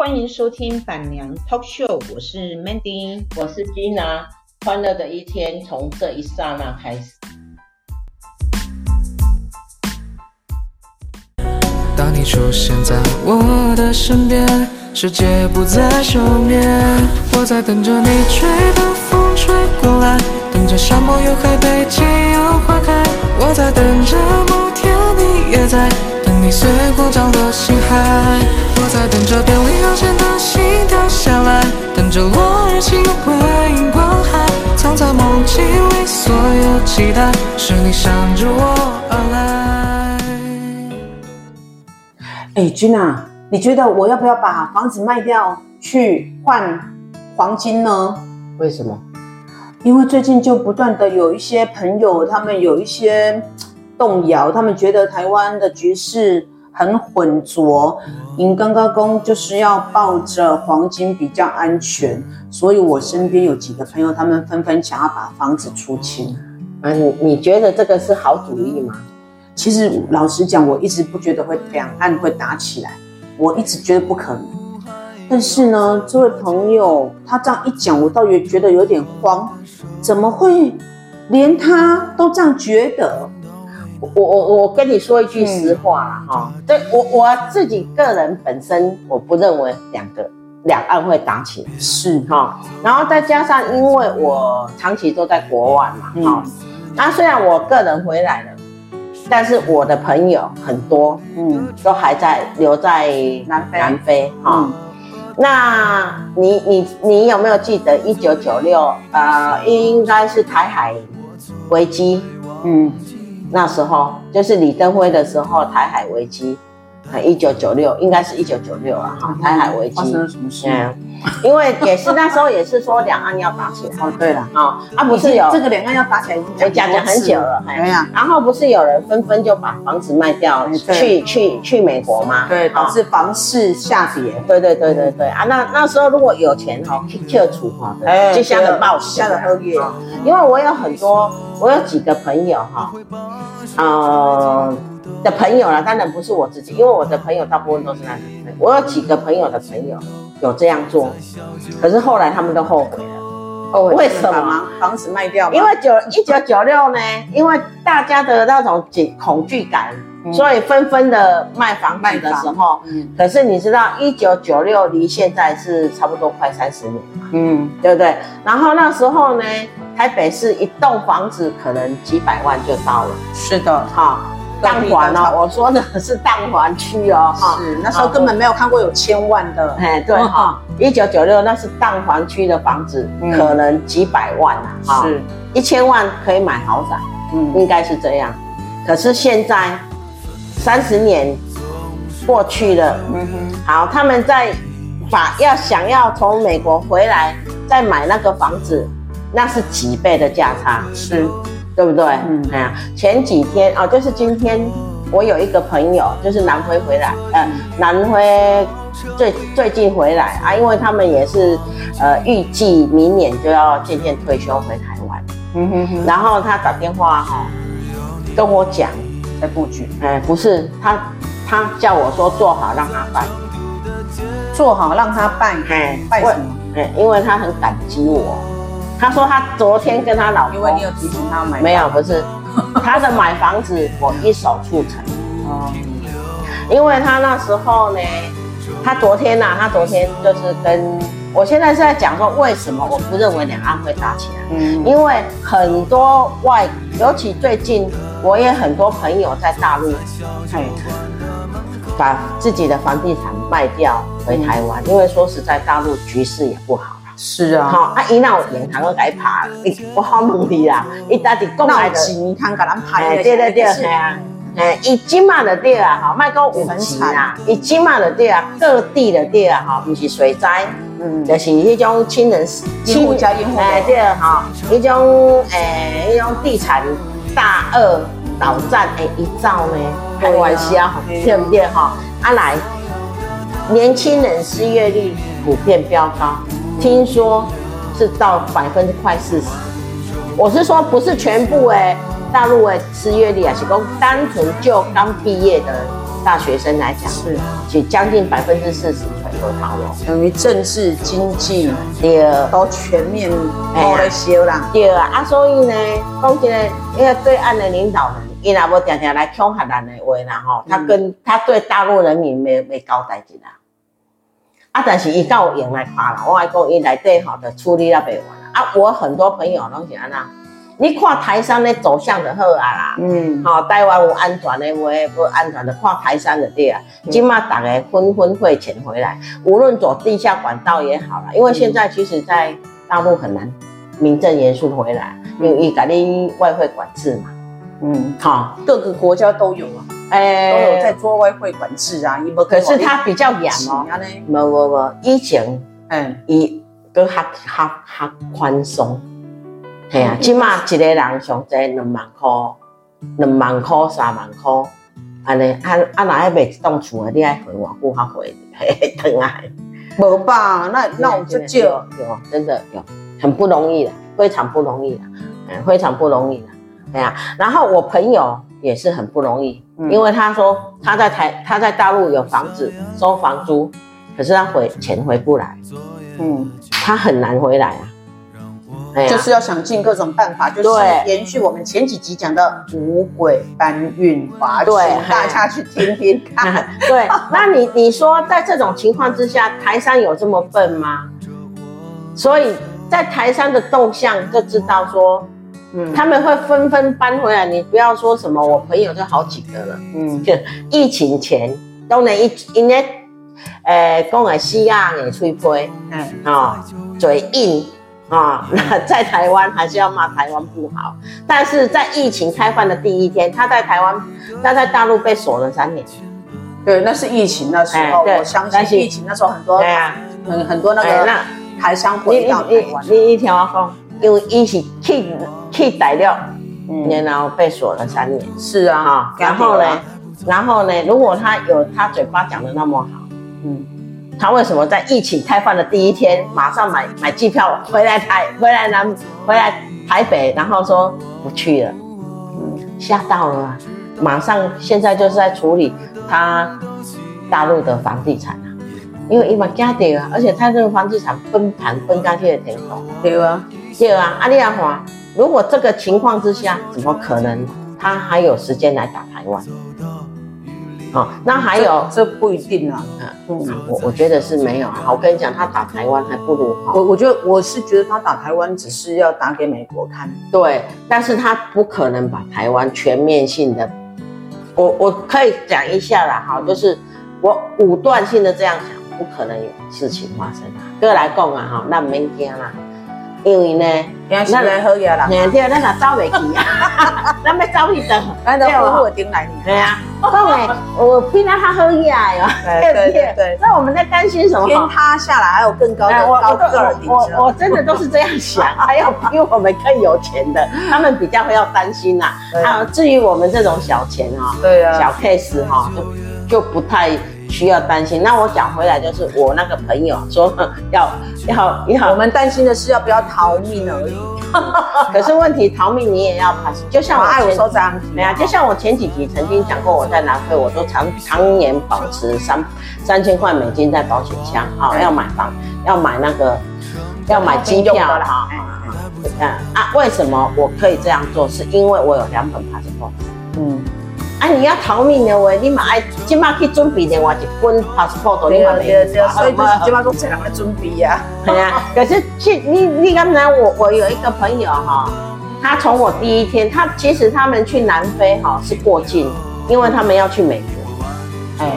欢迎收听板娘 Talk Show，我是 Mandy，我是 Gina，欢乐的一天从这一刹那开始。当你出现在我的身边，世界不再休眠，我在等着你吹的风吹过来，等着沙漠有海北极有花开，我在等着某天你也在。你随光降落心海，我在等着电力有限的心掉下来，等着落日光海，藏在梦境里所有期待，是你向着我而来。哎，Gina，你觉得我要不要把房子卖掉去换黄金呢？为什么？因为最近就不断的有一些朋友，他们有一些。动摇，他们觉得台湾的局势很混浊，您刚刚公就是要抱着黄金比较安全，所以我身边有几个朋友，他们纷纷想要把房子出清。啊，你你觉得这个是好主意吗？其实老实讲，我一直不觉得会两岸会打起来，我一直觉得不可能。但是呢，这位朋友他这样一讲，我倒也觉得有点慌，怎么会连他都这样觉得？我我我跟你说一句实话啦，哈、嗯，对我我自己个人本身我不认为两个两岸会打起来，是。哈，然后再加上因为我长期都在国外嘛，哈、嗯，那虽然我个人回来了，但是我的朋友很多，嗯，都还在留在南非，南非哈，嗯、那你你你有没有记得一九九六呃，应该是台海危机，嗯。那时候就是李登辉的时候，台海危机，一九九六，应该是一九九六啊，哈，台海危机发生了什么事？嗯，因为也是那时候也是说两岸要打起来。哦，对了，啊，啊不是有这个两岸要打起来已经讲讲很久了，对呀。然后不是有人纷纷就把房子卖掉，去去去美国吗？对，导致房市下跌。对对对对对啊，那那时候如果有钱哈，去撤出哈，就吓得爆，吓得喝月。因为我有很多，我有几个朋友哈。呃的朋友啦，当然不是我自己，因为我的朋友大部分都是男的。我有几个朋友的朋友有这样做，可是后来他们都后悔了。后悔为什么？房子卖掉？因为九一九九六呢，因为大家的那种恐恐惧感，嗯、所以纷纷的卖房子的时候。嗯。可是你知道，一九九六离现在是差不多快三十年嘛。嗯，对不对？然后那时候呢？台北市一栋房子可能几百万就到了，是的，哈，蛋黄哦，我说的是蛋黄区哦，哈，是那时候根本没有看过有千万的，哎，对哈，一九九六那是蛋黄区的房子，可能几百万啊，是。一千万可以买豪宅，嗯，应该是这样，可是现在三十年过去了，嗯哼，好，他们在把要想要从美国回来再买那个房子。那是几倍的价差，是，对不对？嗯，哎呀，前几天哦，就是今天，我有一个朋友，就是南非回来，呃，南非最最近回来啊，因为他们也是，呃，预计明年就要渐渐退休回台湾，嗯哼哼，然后他打电话哈，跟我讲在布局，哎，不是，他他叫我说做好让他办，做好让他办，哎，办什么？哎，因为他很感激我。他说他昨天跟他老公，因为你有提醒他买，没有，不是 他的买房子我一手促成。哦，因为他那时候呢，他昨天呐、啊，他昨天就是跟我现在是在讲说，为什么我不认为两岸会打起来？嗯，因为很多外，尤其最近我也很多朋友在大陆，把自己的房地产卖掉回台湾，因为说实在，大陆局势也不好。是啊，好啊，伊那有银行都该爬，我好问你啦，伊到底讲来的银行给咱拍的，对对对，系啊，哎，伊即马的地啊，哈，卖讲五分钱啊，伊即马的地啊，各地的地啊，哈，不是水灾，嗯，就是迄种亲人亲家因哎，对哈，迄种诶，迄种地产大鳄倒战诶，一造呢，开玩笑，对不对哈？啊来，年轻人失业率普遍飙高。听说是到百分之快四十，我是说不是全部哎，大陆哎失业率啊，是讲单纯就刚毕业的大学生来讲，是，就将近百分之四十左右。核桃了，等于政治经济对都全面都在修啦。对啊，啊，所以呢，讲起来，因为对岸的领导人，伊若无常常来恐吓咱的话啦吼，他跟他对大陆人民没没交代一啦。啊，但是伊够用来看啦，我爱讲伊内底吼的处理了袂完啦。啊，我很多朋友拢是安那。你看台山咧走向就好啊啦，嗯，好、哦，台湾有安全的话，不安全的看台山的对啊。今嘛大家纷纷汇钱回来，无论走地下管道也好啦，因为现在其实在大陆很难名正言顺回来，嗯、因为伊甲你外汇管制嘛，嗯，好、哦，各个国家都有啊，哎，都有在做外汇管制啊，可是它比较严哦，没没没，以前，嗯，伊都较较较宽松。系啊，起码一个人上济两万块，两万块、三万块，安尼啊啊，哪还卖一栋厝啊？你爱回我不好回，疼啊！无吧？那那我就就有，真的有，很不容易的，非常不容易的，嗯，非常不容易的，对啊。然后我朋友也是很不容易，嗯、因为他说他在台，他在大陆有房子收房租，可是他回钱回不来，嗯，他很难回来啊。就是要想尽各种办法，就是延续我们前几集讲的五鬼搬运法对，大家去听听看。对，那你你说在这种情况之下，台商有这么笨吗？所以在台商的动向就知道说，嗯，他们会纷纷搬回来。你不要说什么，我朋友就好几个了，嗯，就 疫情前都能一因为，呃，讲个西亚也吹灰，嗯啊，嘴硬。啊，那在台湾还是要骂台湾不好，但是在疫情开放的第一天，他在台湾，他在大陆被锁了三年。对，那是疫情的时候，我相信疫情那时候很多，对啊，很很多那个台商回到台湾。你你听我讲，因为疫情去去逮了，嗯，然后被锁了三年。是啊，哈，然后呢，然后呢，如果他有他嘴巴讲的那么好，嗯。他为什么在疫情开放的第一天，马上买买机票回来台，回来南，回来台北，然后说不去了，嗯，吓到了啊！马上现在就是在处理他大陆的房地产啊，因为伊嘛惊到啊，而且他这个房地产崩盘崩下去的天空，对啊，对啊，阿丽亚华，如果这个情况之下，怎么可能他还有时间来打台湾？好、哦，那还有这，这不一定啊。嗯，我我觉得是没有。啊，我跟你讲，他打台湾还不如。我我觉得我是觉得他打台湾只是要打给美国看。对，但是他不可能把台湾全面性的。我我可以讲一下啦，哈，就是我武断性的这样讲，不可能有事情发生啊。哥来讲啊，哈，那没惊啦。因为呢，那来好嘢啦，对，咱若走袂去啊，咱要走去倒，咱都好好顶来。对啊，讲诶，我比他较好嘢哟，对对对。那我们在担心什么？天塌下来还有更高的高个顶着。我我真的都是这样想，还有比我们更有钱的，他们比较会要担心呐。啊，至于我们这种小钱啊，对啊，小 case 哈，就就不太。需要担心。那我讲回来，就是我那个朋友说要要要，我们担心的是要不要逃命而已。可是问题逃命你也要 pass。就像我爱我说这样，没啊，就像我前几集曾经讲过，我在南非我都常常年保持三三千块美金在保险箱啊，要买房，要买那个要买机票啊。嗯啊，为什么我可以这样做？是因为我有两本 passport。嗯。啊！你要逃命的话，你嘛爱即马去准备另外一本 passport，你嘛没有。所以就是即马都这样来准备呀。系啊，可是去你你刚才我我有一个朋友哈，他从我第一天，他其实他们去南非哈是过境，因为他们要去美国。哎，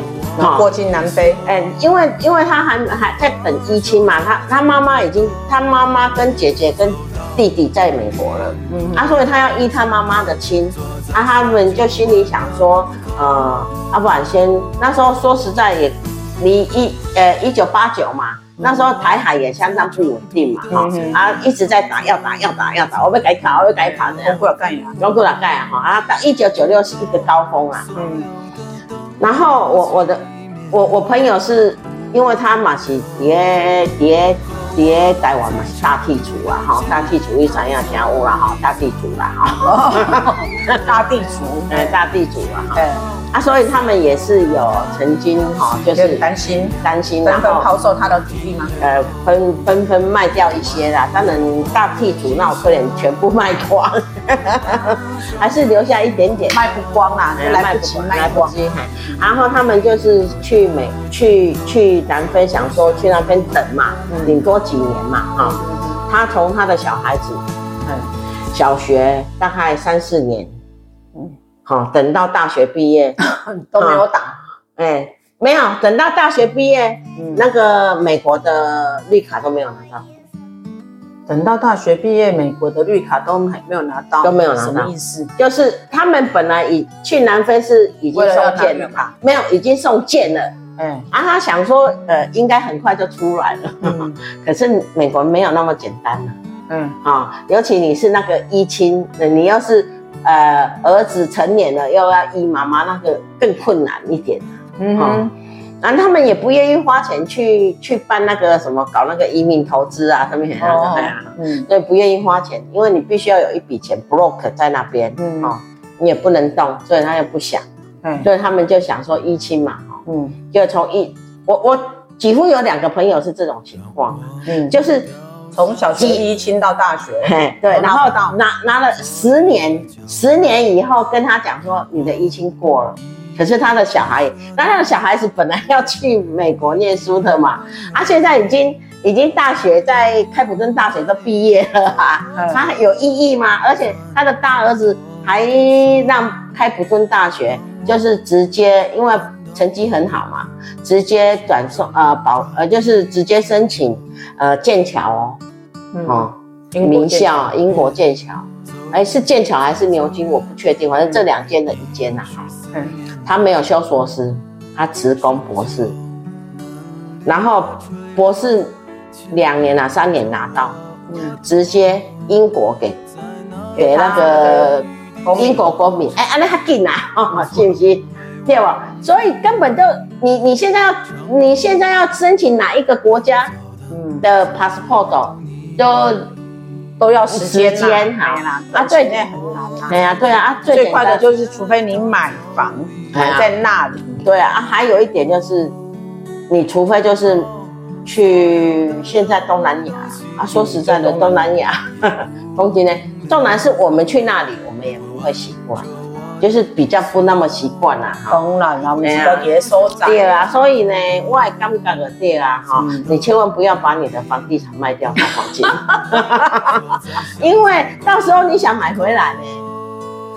过境南非，哎，因为因为他还还在等依亲嘛，他他妈妈已经，他妈妈跟姐姐跟弟弟在美国了，嗯，啊，所以他要依他妈妈的亲。啊，他们就心里想说，呃，要、啊、不然先那时候说实在也离一呃一九八九嘛，那时候台海也相当不稳定嘛，哈、嗯，啊一直在打，要打，要打，要打，我被改卡，我被改卡的，我过来干呀，我过来干呀，哈，啊到一九九六是一个高峰啊，嗯，然后我我的我我朋友是因为他嘛是叠叠伫台湾嘛是大地主啊，哈，大地主你知影听有啦，哈，大地主啦，哈，大地主，哎，大地主啊，哈。啊，所以他们也是有曾经哈，就是担心担心，纷纷抛售他的土地吗？呃，纷纷纷卖掉一些啦。当然大地主那我可能全部卖光，还是留下一点点，卖不光啦，来不及卖光。然后他们就是去美去去南非，想说去那边等嘛，顶多几年嘛，哈。他从他的小孩子，嗯，小学大概三四年。嗯好，等到大学毕业 都没有打，哎、欸，没有等到大学毕业，嗯、那个美国的绿卡都没有拿到。等到大学毕业，美国的绿卡都还没有拿到，都没有拿到，什么意思？就是他们本来已去南非是已经送件了嘛，没有，已经送件了。嗯，啊，他想说，呃，应该很快就出来了。嗯、可是美国没有那么简单了。嗯，啊、哦，尤其你是那个依亲，你要是。呃，儿子成年了，又要依妈妈，那个更困难一点。嗯哼，然后他们也不愿意花钱去去办那个什么，搞那个移民投资啊，什么什么的呀。嗯，所以不愿意花钱，因为你必须要有一笔钱 block 在那边，嗯，哦，你也不能动，所以他又不想。嗯，所以他们就想说依亲嘛，嗯，就从一，我我几乎有两个朋友是这种情况，嗯，就是。从小学依亲到大学，嘿，对，然后到拿拿了十年，十年以后跟他讲说你的依亲过了，可是他的小孩，那他的小孩子本来要去美国念书的嘛，他现在已经已经大学在开普敦大学都毕业了啊，他有意义吗？而且他的大儿子还让开普敦大学就是直接因为成绩很好嘛，直接转送呃保呃就是直接申请。呃，剑桥哦，哦，名校英国剑桥，哎，是剑桥还是牛津？我不确定，反正这两间的一间呐。嗯，他没有修硕士，他只攻博士，然后博士两年啊，三年拿到，直接英国给给那个英国公民，哎，安那他进来哦，是不是？对吧？所以根本就你你现在要你现在要申请哪一个国家？的 passport 都都要时间，好啦，啊，最近很难啦，对啊，对啊，啊，最快的就是除非你买房还在那里，对啊，啊，还有一点就是，你除非就是去现在东南亚啊，说实在的，东南亚，东京呢，东南是我们去那里，我们也不会习惯。就是比较不那么习惯啦，当然啦，我们知道别收涨。对啊，所以呢，我也感觉的对啊，哈，你千万不要把你的房地产卖掉买黄金，因为到时候你想买回来呢，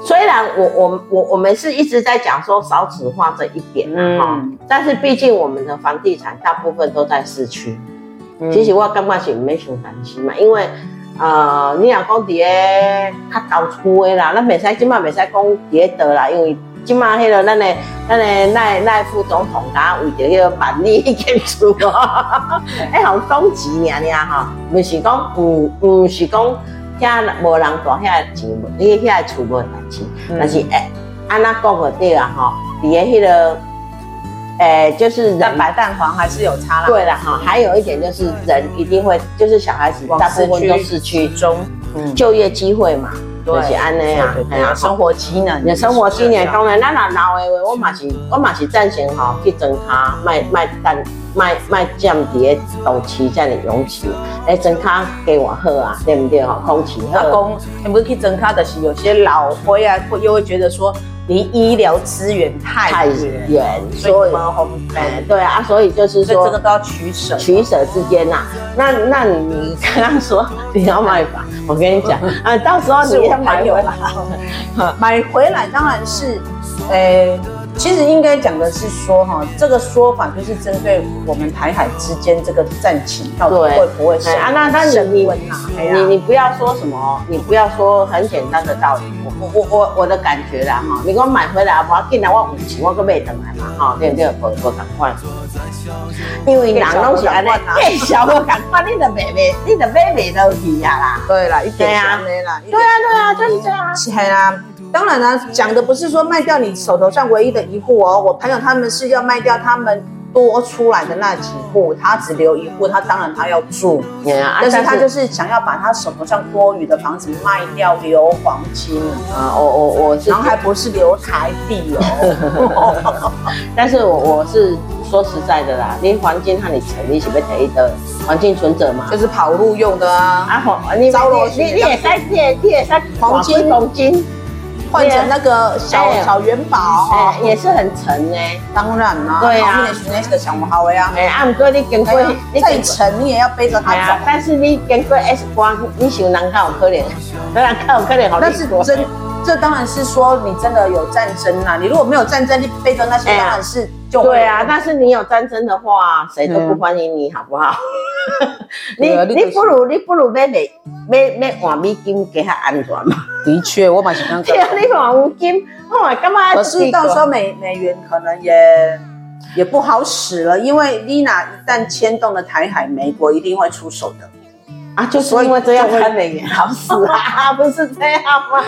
虽然我我我我们是一直在讲说少子化这一点哈，嗯、但是毕竟我们的房地产大部分都在市区，嗯、其实我感觉是没什么担心嘛，因为。呃，你若讲伫个较高厝的啦，咱袂使，即马袂使讲伫个倒啦，因为即马迄个咱的咱的赖赖副总统他为着迄个万里一间厝哦，哎，好高级尔尔哈，毋是讲，毋毋是讲遐无人住遐钱，你遐厝无代志，但是诶，安那讲个对啊吼，伫个迄个。诶，就是蛋白蛋黄还是有差啦。对了哈，还有一点就是人一定会，就是小孩子大部分都市区中，嗯，就业机会嘛，就是安那样，对呀，生活机能，你生活机能当然，咱那老的话，我嘛是，我嘛是赞成吼，去增卡卖卖蛋卖卖酱碟，斗旗这样的勇气，哎，增卡给我喝啊，对不对吼？空气，阿公，你不是去增卡的是有些老灰啊，会又会觉得说。离医疗资源太远，所以对啊，所以就是说这个都要取舍，取舍之间呐。那那你刚刚说 你要买房，我跟你讲啊，到时候你要买回来，买回来当然是，诶。其实应该讲的是说哈，这个说法就是针对我们台海之间这个战情到底会不会升啊？那那你你你你不要说什么，你不要说很简单的道理。我我我我的感觉啦哈，你给我买回来，我要进来我五千，我个买等来嘛哈，对不对？不不赶快，因为人拢是安尼，越小我赶快，你的妹妹，你的妹妹都一样啦。对啦，一点啊，对啊对啊，就是这样。是啦。当然了，讲的不是说卖掉你手头上唯一的一户哦。我朋友他们是要卖掉他们多出来的那几户，他只留一户，他当然他要住，啊、但是他就是想要把他手头上多余的房子卖掉留黄金啊，我我我是，然后还不是留台币哦，但是我我是说实在的啦，你黄金和你存，你是不是一个黄金存折嘛？就是跑路用的啊，啊黄，你招罗你你也在借借在黄金黄金。换成那个小小元宝，哎，也是很沉呢。当然啦，对啊，那个想好呀。哎，啊，不过你跟过再沉，你也要背着它走。但是你跟过 S 光，你想人较有可怜，当然较有可怜。但是真，这当然是说你真的有战争呐。你如果没有战争，你背着那些当然是就对啊。但是你有战争的话，谁都不欢迎你，好不好？你你不如你不如买美买买换美金给他安全嘛。的确，我蛮喜欢。对啊，你换金，我干嘛？可是到时候美美元可能也也不好使了，因为 Lina 一旦牵动了台海，美国一定会出手的啊！就是因为这样才美元好死啊，不是这样吗？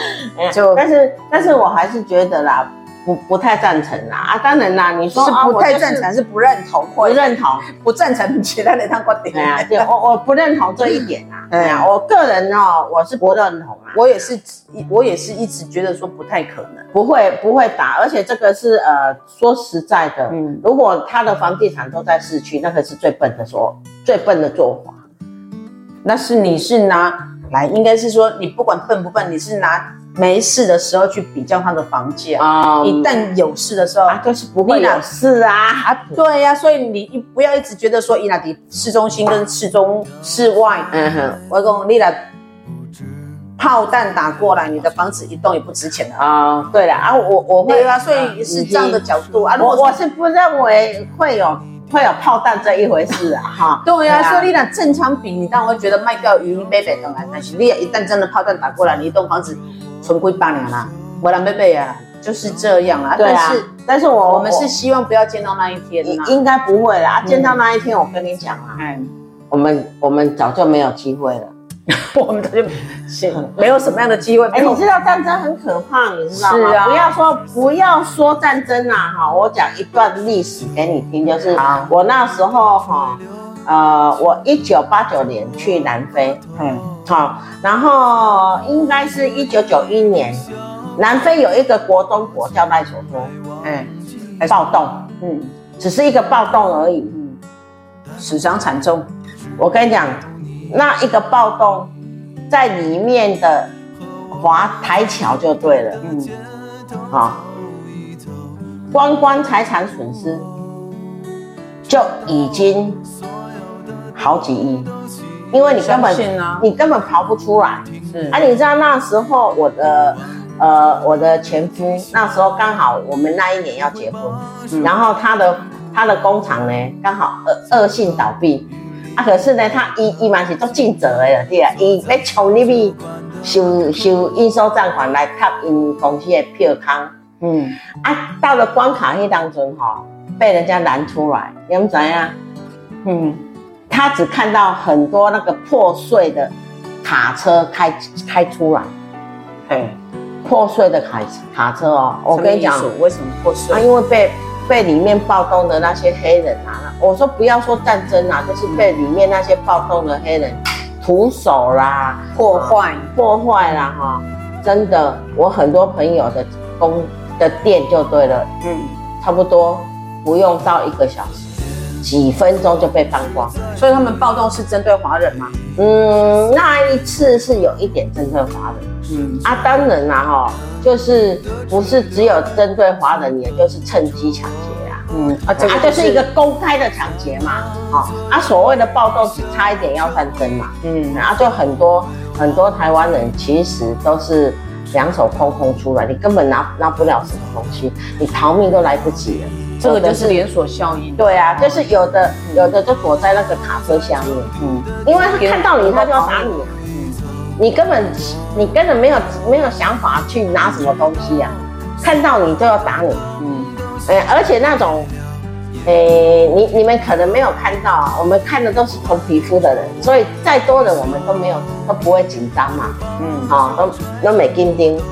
就但是但是我还是觉得啦。不不太赞成啦啊！当然啦，你说是不太赞成，是不认同，不认同，不赞成其他的那观点。对啊，我我不认同这一点啊。对啊，我个人哦，我是不认同啊。我也是，我也是一直觉得说不太可能，不会不会打，而且这个是呃，说实在的，嗯，如果他的房地产都在市区，那个是最笨的说，最笨的做法。那是你是拿来，应该是说你不管笨不笨，你是拿。没事的时候去比较它的房价。啊，一旦有事的时候，啊，就是不会有。事啊啊，对呀，所以你不要一直觉得说，伊那迪市中心跟市中市外，嗯哼，我讲你来炮弹打过来，你的房子一动也不值钱了啊。对了啊，我我会啊，所以是这样的角度啊，我我是不认为会有会有炮弹这一回事啊，哈，对呀，所以你俩正常比，你当然会觉得卖掉鱼贝贝等来，但是你一旦真的炮弹打过来，你一栋房子。存归八年啦，我来贝贝啊，就是这样啦。对啊，但是但是我我们是希望不要见到那一天，应该不会啦。见到那一天，我跟你讲啊，嗯，我们我们早就没有机会了，我们早就没有什么样的机会。哎，你知道战争很可怕，你知道吗？不要说不要说战争啦，哈，我讲一段历史给你听，就是我那时候哈，呃，我一九八九年去南非，嗯。好，然后应该是一九九一年，南非有一个国中国叫赖索托，嗯，暴动，嗯，只是一个暴动而已，嗯，死伤惨重。我跟你讲，那一个暴动在里面的华台桥就对了，嗯，好，观光财产损失就已经好几亿。因为你根本、啊、你根本刨不出来，是。啊，你知道那时候我的呃我的前夫那时候刚好我们那一年要结婚，嗯、然后他的他的工厂呢刚好恶恶性倒闭啊，可是呢他一一般是做尽责的对啊，伊要从那边收收应收账款来卡因公司的票康，嗯。啊到了关卡那当中哈被人家拦出来，你们怎样？嗯。他只看到很多那个破碎的卡车开开出来，嘿，破碎的卡卡车哦，我跟你讲，为什么破碎？啊，因为被被里面暴动的那些黑人啊，我说不要说战争啊，就是被里面那些暴动的黑人徒手啦、破坏、破坏啦，哈，真的，我很多朋友的工的店就对了，嗯，差不多不用到一个小时。几分钟就被搬光，所以他们暴动是针对华人吗？嗯，那一次是有一点针对华人。嗯啊，当然啦，哈，就是不是只有针对华人，也就是趁机抢劫啊。嗯啊，这个就是、啊就是一个公开的抢劫嘛。好啊，所谓的暴动只差一点要战争嘛。嗯，然后、啊、就很多很多台湾人其实都是两手空空出来，你根本拿拿不了什么东西，你逃命都来不及了。这个就是连锁效应。对啊，就是有的有的就躲在那个卡车下面，嗯，因为他看到你，他就要打你啊，嗯，你根本你根本没有没有想法去拿什么东西啊，看到你就要打你，嗯，哎，而且那种，哎，你你们可能没有看到啊，我们看的都是同皮肤的人，所以再多人我们都没有都不会紧张嘛，嗯，好，都都没紧张。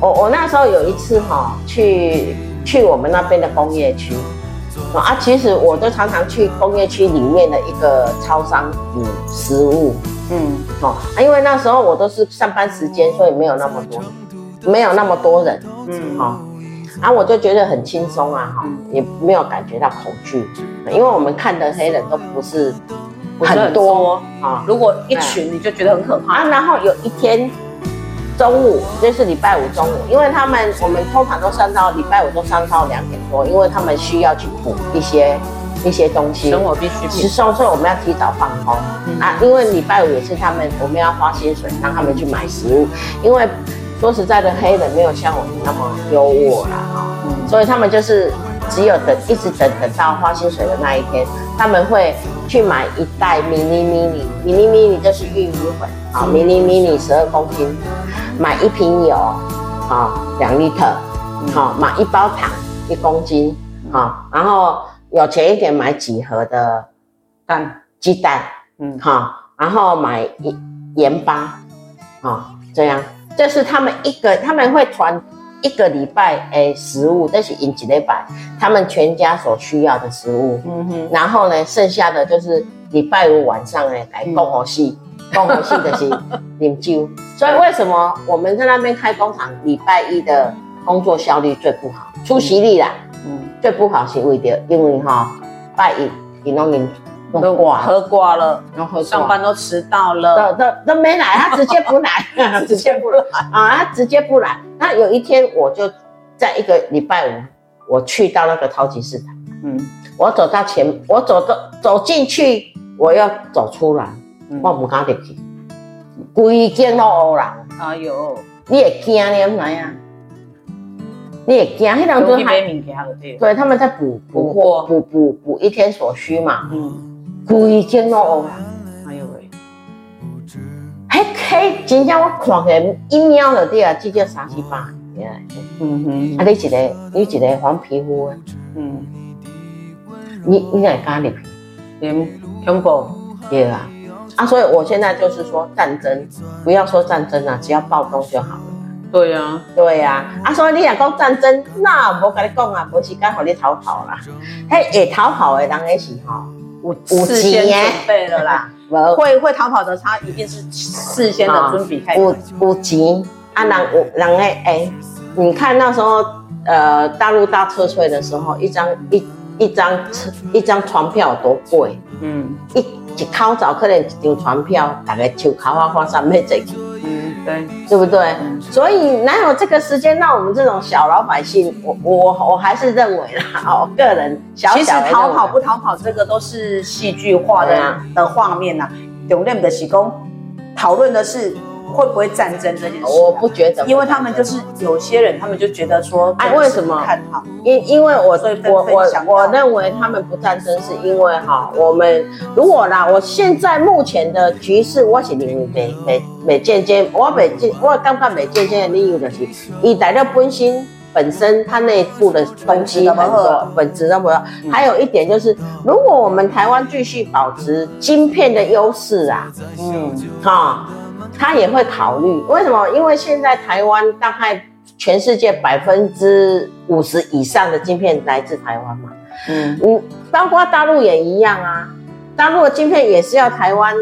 我我那时候有一次哈去。去我们那边的工业区，啊，其实我都常常去工业区里面的一个超商煮食物。嗯，哦，因为那时候我都是上班时间，所以没有那么多，没有那么多人。嗯，好，然后我就觉得很轻松啊，哈，也没有感觉到恐惧，因为我们看的黑人都不是很多啊。如果一群，你就觉得很可怕啊。然后有一天。中午就是礼拜五中午，因为他们我们通常都上到礼拜五都上到两点多，因为他们需要去补一些一些东西，生活必需品。所以我们要提早放工、嗯、啊，因为礼拜五也是他们我们要花薪水让他们去买食物，因为说实在的，黑人没有像我们那么优渥啦所以他们就是只有等一直等等到花薪水的那一天，他们会去买一袋 mini mini mini mini 就是玉米粉啊，mini mini 十二公斤。买一瓶油，啊，两立特，好，买一包糖一公斤，啊，然后有钱一点买几盒的蛋鸡蛋，嗯，好，然后买一盐巴，啊，这样，这是他们一个他们会团一个礼拜诶食物，这是一几礼拜他们全家所需要的食物，嗯哼，然后呢，剩下的就是礼拜五晚上呢来供活戏。工作性的是饮酒，所以为什么我们在那边开工厂，礼拜一的工作效率最不好，出席率啦，嗯，最不好是为的，因为哈，拜一你弄饮喝挂了，然后上班都迟到了，都都都没来，他直接不来，直接不来 啊，他直接不来。那有一天我就在一个礼拜五，我去到那个超级市场，嗯，我走到前，我走到走进去，我要走出来。我不敢入去，规间都乌人。哎呦，你会惊呢？唔知啊？你也惊？迄两阵还对，他们在补补货，补补补一天所需嘛。嗯，规间都乌人。哎呦喂！嘿，嘿，真正我看起来一秒就对啊，至少三四百。嗯哼，啊，你一个，你一个黄皮肤的。嗯，你你哪敢入去？连恐怖，对啊。啊，所以我现在就是说战争，不要说战争啊，只要暴动就好了。对呀、啊，对呀、啊。啊，所以你若讲战争，那我跟你讲啊，无时间让你逃跑啦。嘿，会逃跑的人也是哈，有事先准备了啦。会会逃跑的，他一定是事先的准备开始。有有钱啊，人有人诶诶，你看那时候呃，大陆大撤退的时候，一张一一张一张船票有多贵？嗯，一。一考早可能一张船票，大概就靠花花上面这去，嗯，对，对不对？嗯、所以哪有这个时间让我们这种小老百姓？我我我还是认为啦，我 个人小小，其实逃跑不逃跑，这个都是戏剧化的、啊、的画面呐、啊。重点的是讲讨论的是。会不会战争这件事？我不觉得，因为他们就是有些人，他们就觉得说，哎，为什么看好？因因为我我我我认为他们不战争，是因为哈，我们如果啦，我现在目前的局势，我是认为没没没渐渐，我美渐，我刚刚没渐渐的理由就是，以材料本身本身它内部的东西很多，本质那么多。还有一点就是，如果我们台湾继续保持晶片的优势啊，嗯，哈。他也会考虑为什么？因为现在台湾大概全世界百分之五十以上的晶片来自台湾嘛。嗯嗯，包括大陆也一样啊。大陆的晶片也是要台湾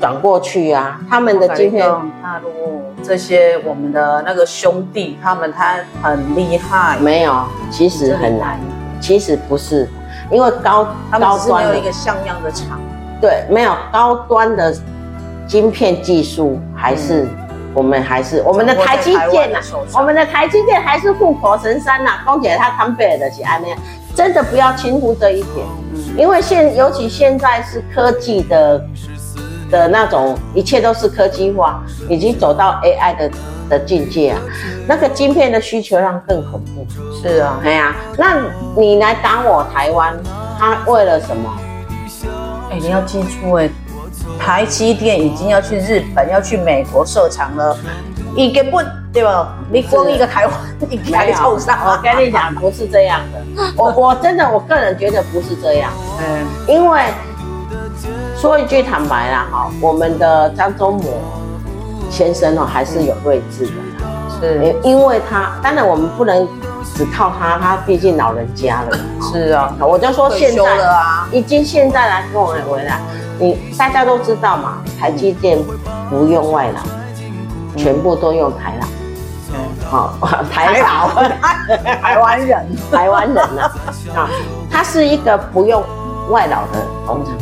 转过去啊。他们的晶片，大陆这些我们的那个兄弟，他们他很厉害。没有，其实很难。其实不是，因为高高端没有一个像样的厂。对，没有高端的。晶片技术还是、嗯、我们还是我们的台积电呐，我们的台积电还是护国神山呐、啊。光姐她坦白的是安那样，真的不要轻忽这一点，嗯、因为现尤其现在是科技的的那种，一切都是科技化，已经走到 AI 的的境界啊。那个晶片的需求量更恐怖。是啊，哎呀、啊，那你来打我台湾，他为了什么？哎、欸，你要记住哎、欸。台积电已经要去日本、要去美国设厂了，一个不对吧？你光一个台湾，你台冲上。我跟你讲，不是这样的。我我真的，我个人觉得不是这样。嗯，因为说一句坦白啦，哈，我们的张忠谋先生哦，还是有睿智的。是，因为他当然我们不能只靠他，他毕竟老人家了。是啊，我就说现在了啊，已经现在来跟我回来，你大家都知道嘛，台积电不用外劳，嗯、全部都用台劳。嗯，好，台劳，台湾人，台湾人呐、啊？啊，他是一个不用外劳的工厂，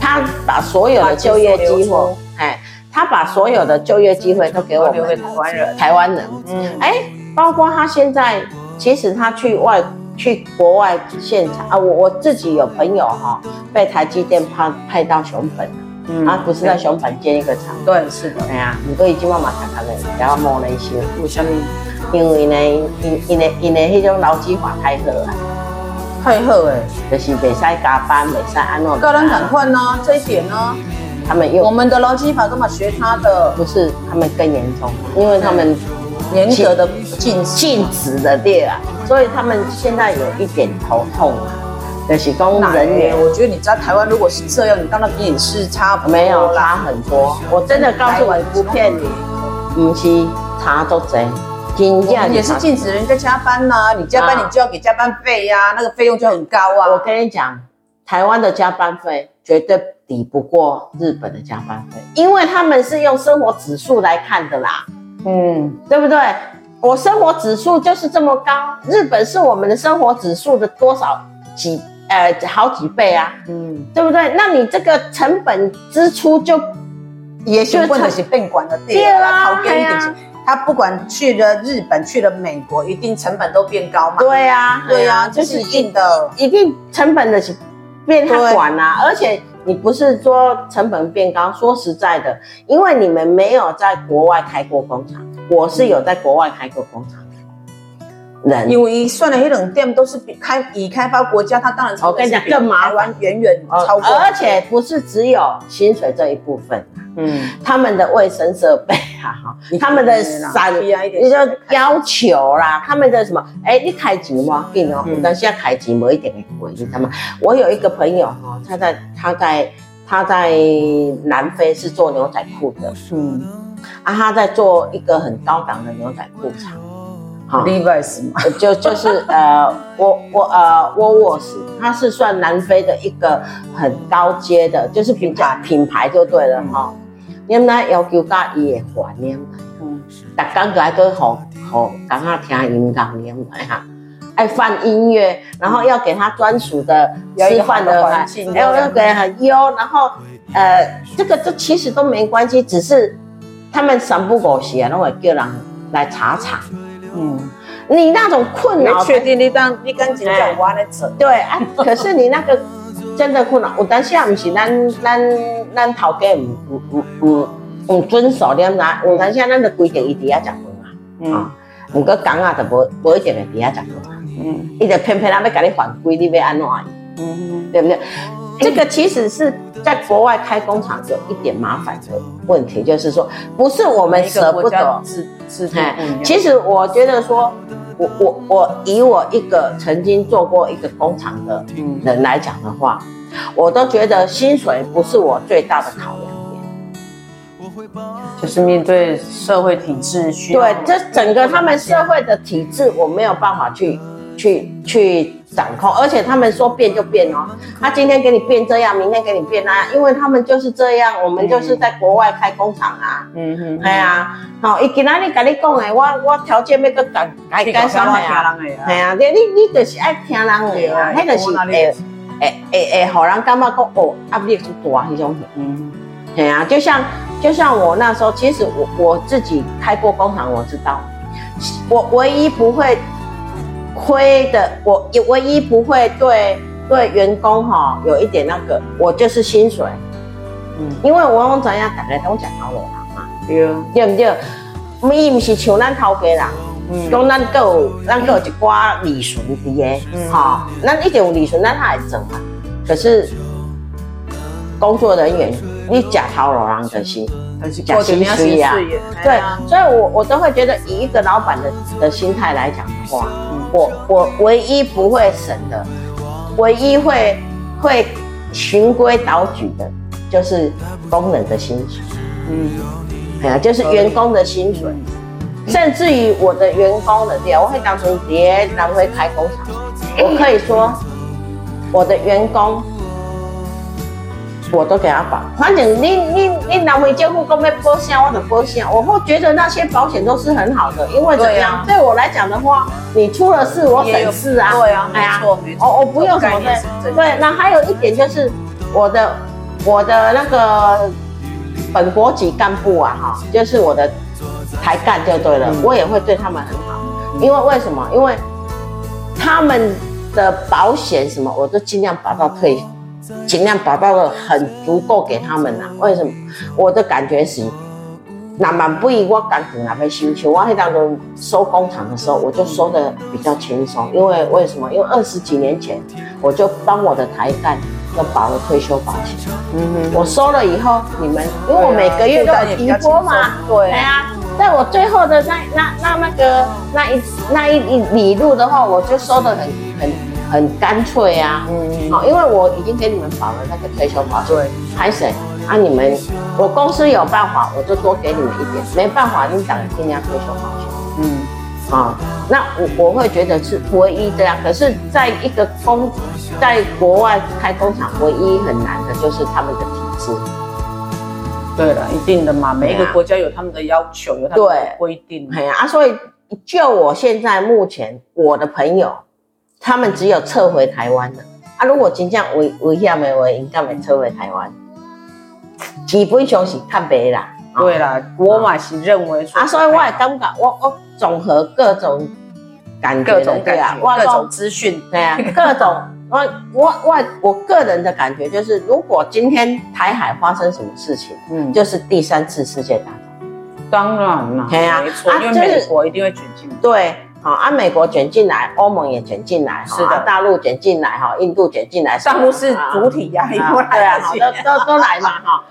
他把所有的就业机会，哎。他把所有的就业机会都给我们台湾人，台湾人，嗯，哎，包括他现在，其实他去外去国外现场。啊，我我自己有朋友哈，被台积电派派到熊本，嗯，啊，不是在熊本建一个厂，对，是的，对啊，你都已经慢慢看看了，然后摸那些，为什么？因为呢，因因为因为那种劳基法太好了，太好哎，就是袂使加班，袂使安怎，个人赶快呢，这一点呢。他们又我们的劳基法干嘛学他的？不是，他们更严重，因为他们严格的禁禁止的列啊，所以他们现在有一点头痛啊。就是工人员，我觉得你在台湾如果是这样，你到那边也是差不多没有差很多。我真的告诉你，不骗你，不是差多少，金价也是禁止人家加班呐、啊。你加班，你就要给加班费呀、啊，那个费用就很高啊。我跟你讲，台湾的加班费绝对。抵不过日本的加班费，因为他们是用生活指数来看的啦，嗯，对不对？我生活指数就是这么高，日本是我们的生活指数的多少几呃好几倍啊，嗯，对不对？那你这个成本支出就也是或者是变管的对啊，他不管去了日本去了美国，一定成本都变高嘛？对呀，对呀，就是一定的，一定成本的是变他管啊，而且。你不是说成本变高？说实在的，因为你们没有在国外开过工厂，我是有在国外开过工厂人。因为算了，那两店都是比开已开发国家，它当然我跟你讲更麻烦，远远超过。而且不是只有薪水这一部分，嗯，他们的卫生设备啊，哈，他们的伞，你就要求啦，他们的什么？哎，你开机吗？给哦，但现在开机没一点点贵，你知道吗？我有一个朋友哈，他在他在他在南非是做牛仔裤的，嗯，啊，他在做一个很高档的牛仔裤厂，好，Levi's 嘛，就就是呃，我我呃，沃沃斯，它是算南非的一个很高阶的，就是品牌品牌。就对了哈。你们要求加伊的怀念，嗯，大家都爱去好好刚刚听音乐念哈，爱放音乐，然后要给他专属的吃饭的环境，还有那个很优，然后呃，这个这其实都没关系，只是他们三不五时啊，都会叫人来查查，嗯，你那种困扰，确定你当你跟紧讲话的词，对啊，可是你那个。真的困难，有当时啊，不是咱咱咱头家唔唔唔唔遵守点啦，有当时啊，咱的规定伊伫遐食饭啊，嗯，不过讲啊，就无无一定会伫遐食饭，嗯，伊就偏偏啊要甲你犯规，你要安怎，嗯，对不对？这个其实是在国外开工厂有一点麻烦的问题，就是说不是我们舍不得，是是，其实我觉得说。我我我以我一个曾经做过一个工厂的人来讲的话，我都觉得薪水不是我最大的考量点，就是面对社会体制需要。对，这整个他们社会的体制，我没有办法去去去。掌控，而且他们说变就变哦。他今天给你变这样，明天给你变那样，因为他们就是这样。我们就是在国外开工厂啊。嗯哼，哎呀，好，伊今仔日跟你讲诶，我我条件要搁改改改啥呀？系啊，你你你就是爱听人的啊，迄个是诶诶诶诶，好人感觉讲哦，压力是大迄种。嗯，系啊，就像就像我那时候，其实我我自己开过工厂，我知道，我唯一不会。亏的，我也唯一不会对对员工哈有一点那个，我就是薪水，嗯，因为我讲怎样，大家都讲头路人嘛，对，对不对？伊不是像咱头家人，嗯，讲咱够咱够一寡利润的，嗯，哈，咱一定有利润，咱还挣嘛。可是工作人员，你假头路人的心，假薪水呀，对，所以我我都会觉得，以一个老板的的心态来讲的话。我我唯一不会省的，唯一会会循规蹈矩的，就是工人的薪水。嗯，哎呀，就是员工的薪水。甚至于我的员工的店，我会当成别人会开工厂，我可以说我的员工。我都给他保，反正你你你拿回政府公要保险，我就保险。我会觉得那些保险都是很好的，因为怎么样？对，我来讲的话，你出了事我省事啊。对啊，没错没错。我我不用什么的。对，那还有一点就是我的我的那个本国籍干部啊，哈，就是我的台干就对了，我也会对他们很好。因为为什么？因为他们的保险什么，我都尽量保到退。尽量保到了很足够给他们啦、啊。为什么？我的感觉是，那蛮不一我感觉那边心情，我还当中收工厂的时候，我就收的比较轻松。因为为什么？因为二十几年前，我就帮我的台干都保了退休保险。嗯哼，我收了以后，你们因为我每个月都有提拨嘛，对啊，在我最后的那那那那个那一那一一里路的话，我就收的很很。很干脆啊，嗯，好，因为我已经给你们保了那个退休保险，对，还是啊，你们我公司有办法，我就多给你们一点，没办法，你等人家退休保险，嗯，啊，那我我会觉得是唯一这样，可是在一个工，在国外开工厂，唯一很难的就是他们的体制，对了，一定的嘛，每一个国家有他们的要求，有他们的规定，对啊，所以就我现在目前我的朋友。他们只有撤回台湾的啊！如果真正危危险的话，应该没撤回台湾。基本上是看别啦，对啦，我嘛是认为啊，所以我也感觉，我我综合各种感觉，各种 对啊，各种资讯，对啊，各种我我我我个人的感觉就是，如果今天台海发生什么事情，嗯，就是第三次世界大战。当然了，对啊，没错，因为美国一定会卷进来。对。好，啊，美国卷进来，欧盟也卷进来，是的，大陆卷进来，哈，印度卷进来，大陆是主体呀，对啊，都都都来嘛，哈，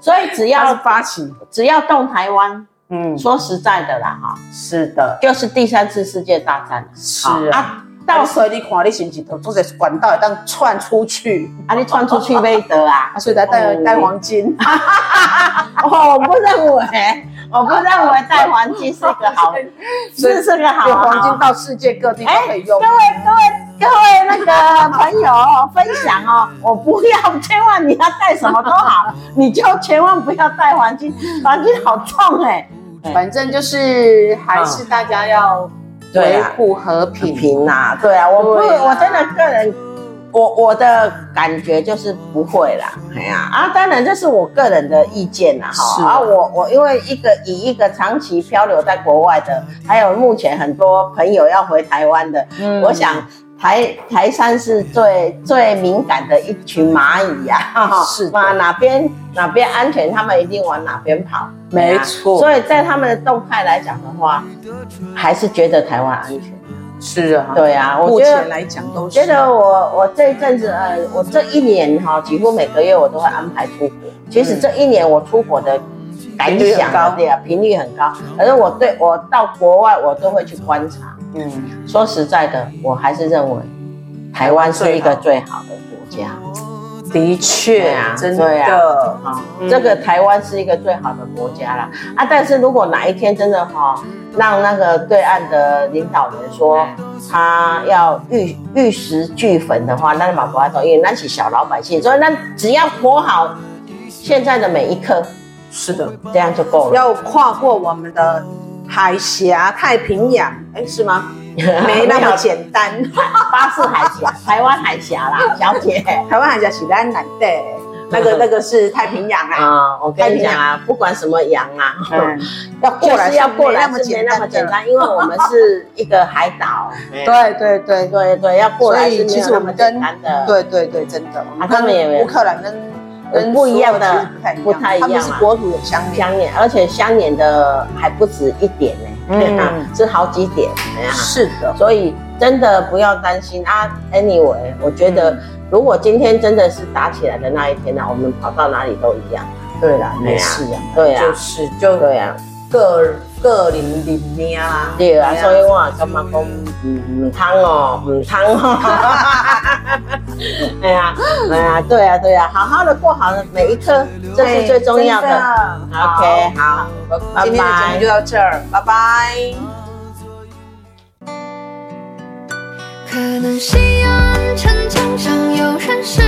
所以只要发起，只要动台湾，嗯，说实在的啦，哈，是的，就是第三次世界大战，是啊，到时候你看你是不是都坐在管道当窜出去，啊，你窜出去没得 啊，所以才带带黄金，我不认为。我不认为带黄金是个好，是是个好，有黄金到世界各地都可以用。各位各位各位那个朋友分享哦，我不要，千万你要带什么都好，你就千万不要带黄金，黄金好重哎。反正就是还是大家要维护和平呐。对啊，我不，我真的个人。我我的感觉就是不会啦，哎呀。啊，当然这是我个人的意见啦，哈。是。啊，我我因为一个以一个长期漂流在国外的，还有目前很多朋友要回台湾的，嗯，我想台台山是最最敏感的一群蚂蚁呀，哈，是嘛，哪边哪边安全，他们一定往哪边跑，没错，所以在他们的动态来讲的话，还是觉得台湾安全。是啊，对啊，目前来讲都是。觉得我我这一阵子呃，我这一年哈，几乎每个月我都会安排出国。其实这一年我出国的感想高对啊，频率很高。反正我对我到国外我都会去观察。嗯，说实在的，我还是认为台湾是一个最好的国家。的确啊，真的啊，这个台湾是一个最好的国家啦。啊，但是如果哪一天真的哈。让那个对岸的领导人说他要玉玉石俱焚的话，那马国华说，因为那是小老百姓，所以那只要活好现在的每一刻，是的，这样就够了。要跨过我们的海峡太平洋，哎，是吗？没那么简单，巴士海峡、台湾海峡啦，小姐，台湾海峡是咱南的。那个 那个是太平洋啊！我跟你讲啊，不管什么洋啊，要过来要过来，是没那么简单，因为我们是一个海岛。对对对对对，要过来是没有那么简单的。对对对，真的。他们也乌克兰跟跟不一样的，不太一样。他们是国土有相相连，而且相连的还不止一点呢，嗯，是好几点。是的，所以真的不要担心啊。Anyway，我觉得。如果今天真的是打起来的那一天呢，我们跑到哪里都一样。对啦，没事啊。对啊，就是就对啊，各个人认命啦。对啊，所以我感觉讲，唔唔通哦，唔通哦。哎呀，哎呀，对啊，对啊，好好的过好每一刻，这是最重要的。OK，好，拜拜今天的节目就到这儿，拜拜。可能夕阳城墙上有人是。